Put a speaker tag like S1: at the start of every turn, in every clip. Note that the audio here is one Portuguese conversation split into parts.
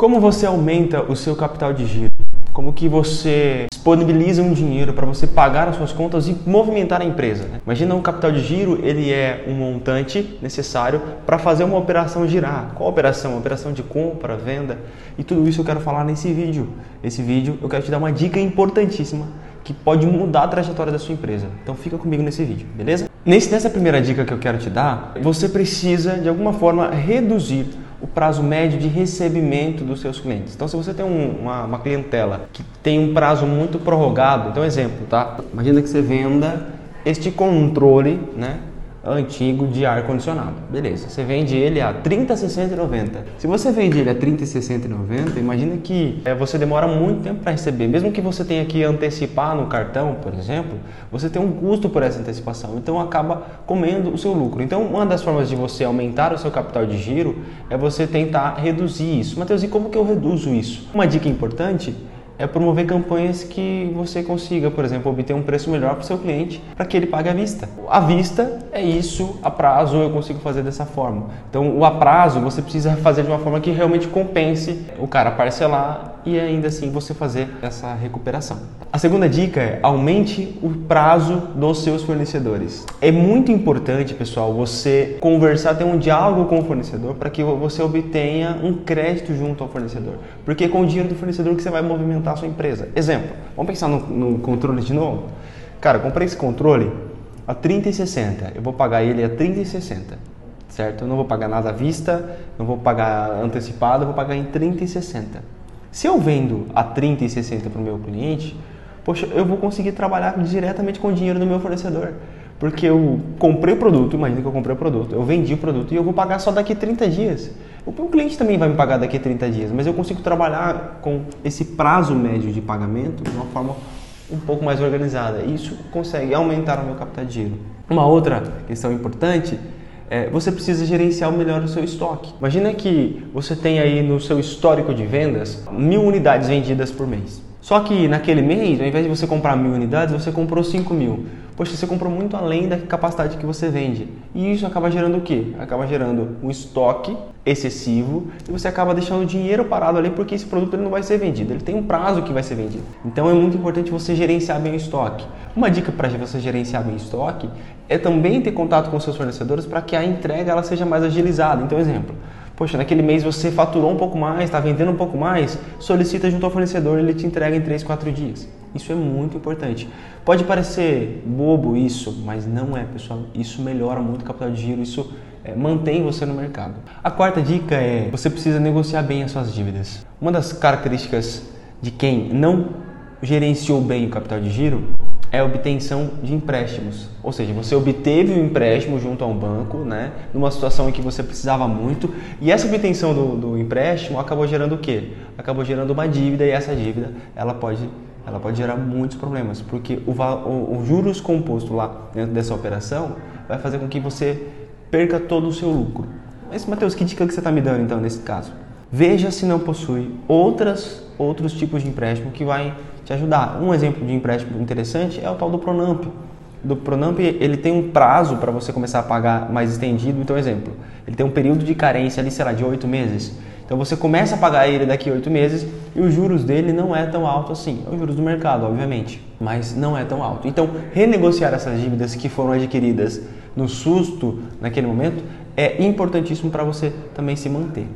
S1: Como você aumenta o seu capital de giro? Como que você disponibiliza um dinheiro para você pagar as suas contas e movimentar a empresa? Né? Imagina um capital de giro, ele é um montante necessário para fazer uma operação girar. Qual operação? Operação de compra, venda e tudo isso eu quero falar nesse vídeo. Nesse vídeo eu quero te dar uma dica importantíssima que pode mudar a trajetória da sua empresa. Então fica comigo nesse vídeo, beleza? Nesse, nessa primeira dica que eu quero te dar, você precisa de alguma forma reduzir o prazo médio de recebimento dos seus clientes. Então, se você tem um, uma, uma, clientela que tem um prazo muito prorrogado, então exemplo, tá? Imagina que você venda este controle, né? Antigo de ar condicionado. Beleza, você vende ele a 30, 60 e 90. Se você vende ele a 30, 60 e 90, imagina que é, você demora muito tempo para receber. Mesmo que você tenha que antecipar no cartão, por exemplo, você tem um custo por essa antecipação. Então acaba comendo o seu lucro. Então uma das formas de você aumentar o seu capital de giro é você tentar reduzir isso. Matheus, e como que eu reduzo isso? Uma dica importante é promover campanhas que você consiga, por exemplo, obter um preço melhor para o seu cliente para que ele pague à vista. À vista é isso, a prazo eu consigo fazer dessa forma. Então, o a prazo você precisa fazer de uma forma que realmente compense o cara parcelar e ainda assim você fazer essa recuperação. A segunda dica é aumente o prazo dos seus fornecedores. É muito importante, pessoal, você conversar, ter um diálogo com o fornecedor para que você obtenha um crédito junto ao fornecedor. Porque é com o dinheiro do fornecedor que você vai movimentar a sua empresa. Exemplo, vamos pensar no, no controle de novo? Cara, comprei esse controle a 30,60. Eu vou pagar ele a 30,60. Certo? Eu não vou pagar nada à vista, não vou pagar antecipado, eu vou pagar em 30,60. Se eu vendo a 30 e 60 para o meu cliente, poxa, eu vou conseguir trabalhar diretamente com o dinheiro do meu fornecedor. Porque eu comprei o produto, imagina que eu comprei o produto, eu vendi o produto e eu vou pagar só daqui 30 dias. O cliente também vai me pagar daqui 30 dias, mas eu consigo trabalhar com esse prazo médio de pagamento de uma forma um pouco mais organizada. Isso consegue aumentar o meu capital de giro. Uma outra questão importante é, você precisa gerenciar melhor o seu estoque. Imagina que você tem aí no seu histórico de vendas mil unidades vendidas por mês. Só que naquele mês, ao invés de você comprar mil unidades, você comprou 5 mil. Poxa, você comprou muito além da capacidade que você vende. E isso acaba gerando o quê? Acaba gerando um estoque excessivo e você acaba deixando o dinheiro parado ali porque esse produto ele não vai ser vendido. Ele tem um prazo que vai ser vendido. Então é muito importante você gerenciar bem o estoque. Uma dica para você gerenciar bem o estoque é também ter contato com seus fornecedores para que a entrega ela seja mais agilizada. Então, exemplo, Poxa, naquele mês você faturou um pouco mais, está vendendo um pouco mais, solicita junto ao fornecedor, ele te entrega em 3, 4 dias. Isso é muito importante. Pode parecer bobo isso, mas não é, pessoal. Isso melhora muito o capital de giro, isso é, mantém você no mercado. A quarta dica é você precisa negociar bem as suas dívidas. Uma das características de quem não gerenciou bem o capital de giro é a obtenção de empréstimos. Ou seja, você obteve um empréstimo junto a um banco, né, numa situação em que você precisava muito, e essa obtenção do, do empréstimo acabou gerando o quê? Acabou gerando uma dívida e essa dívida ela pode, ela pode gerar muitos problemas, porque o, o, o juros composto lá dentro dessa operação vai fazer com que você perca todo o seu lucro. Mas, Matheus, que dica que você está me dando então nesse caso? Veja se não possui outras, outros tipos de empréstimo que vai te ajudar. Um exemplo de empréstimo interessante é o tal do Pronamp. Do Pronamp ele tem um prazo para você começar a pagar mais estendido. Então, exemplo, ele tem um período de carência ali, sei lá, de oito meses. Então você começa a pagar ele daqui a oito meses e os juros dele não é tão alto assim. É os juros do mercado, obviamente, mas não é tão alto. Então, renegociar essas dívidas que foram adquiridas no susto naquele momento é importantíssimo para você também se manter.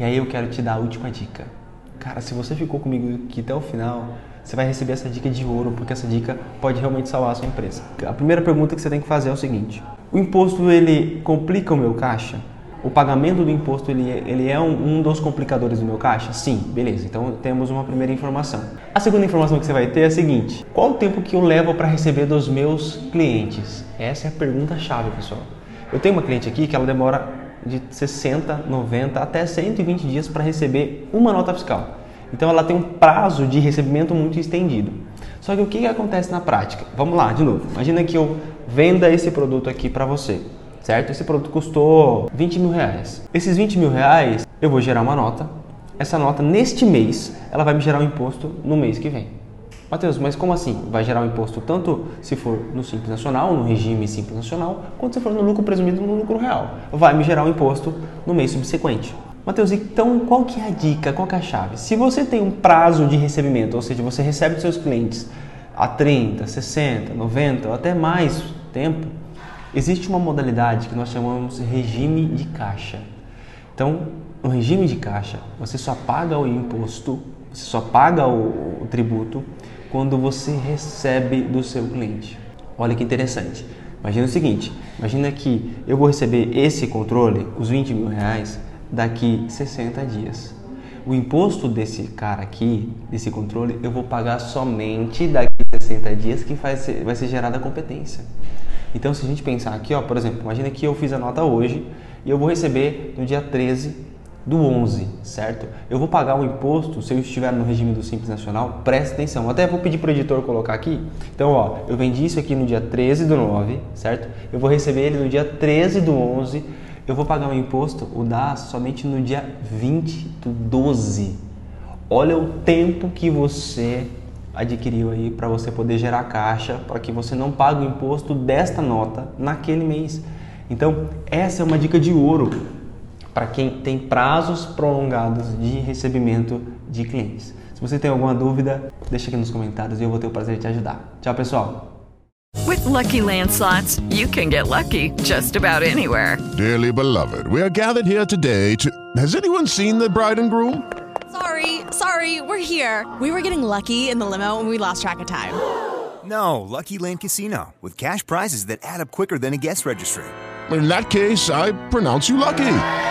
S1: E aí eu quero te dar a última dica. Cara, se você ficou comigo aqui até o final, você vai receber essa dica de ouro, porque essa dica pode realmente salvar a sua empresa. A primeira pergunta que você tem que fazer é o seguinte: o imposto ele complica o meu caixa? O pagamento do imposto ele, ele é um, um dos complicadores do meu caixa? Sim, beleza. Então temos uma primeira informação. A segunda informação que você vai ter é a seguinte: qual o tempo que eu levo para receber dos meus clientes? Essa é a pergunta chave, pessoal. Eu tenho uma cliente aqui que ela demora de 60, 90 até 120 dias para receber uma nota fiscal. Então ela tem um prazo de recebimento muito estendido. Só que o que, que acontece na prática? Vamos lá, de novo. Imagina que eu venda esse produto aqui para você, certo? Esse produto custou 20 mil reais. Esses 20 mil reais eu vou gerar uma nota. Essa nota neste mês ela vai me gerar um imposto no mês que vem. Matheus, mas como assim? Vai gerar um imposto tanto se for no Simples Nacional, no regime Simples Nacional, quanto se for no lucro presumido no lucro real. Vai me gerar um imposto no mês subsequente. Matheus, então qual que é a dica, qual que é a chave? Se você tem um prazo de recebimento, ou seja, você recebe seus clientes a 30, 60, 90 ou até mais tempo, existe uma modalidade que nós chamamos de regime de caixa. Então, no regime de caixa, você só paga o imposto, você só paga o, o tributo quando você recebe do seu cliente. Olha que interessante. Imagina o seguinte: imagina que eu vou receber esse controle, os 20 mil reais, daqui 60 dias. O imposto desse cara aqui, desse controle, eu vou pagar somente daqui 60 dias que vai ser, vai ser gerada a competência. Então, se a gente pensar aqui, ó, por exemplo, imagina que eu fiz a nota hoje e eu vou receber no dia 13 do 11, certo? Eu vou pagar o imposto se eu estiver no regime do Simples Nacional, preste atenção. Até vou pedir para o editor colocar aqui. Então, ó, eu vendi isso aqui no dia 13 do 9, certo? Eu vou receber ele no dia 13 do 11. Eu vou pagar o imposto, o DAS, somente no dia 20 do 12. Olha o tempo que você adquiriu aí para você poder gerar caixa, para que você não pague o imposto desta nota naquele mês. Então, essa é uma dica de ouro para quem tem prazos prolongados de recebimento de clientes. Se você tem alguma dúvida, deixa aqui nos comentários e eu vou ter o prazer de te ajudar. Tchau, pessoal.
S2: With lucky landslots, you can get lucky just about anywhere.
S3: Dearly beloved, we are gathered here today to. Has anyone seen the bride and groom?
S4: Sorry, sorry, we're here. We were getting lucky in the limo and we lost track of time.
S5: No, Lucky Land Casino, with cash prizes that add up quicker than a guest registry.
S3: In that case, I pronounce you lucky.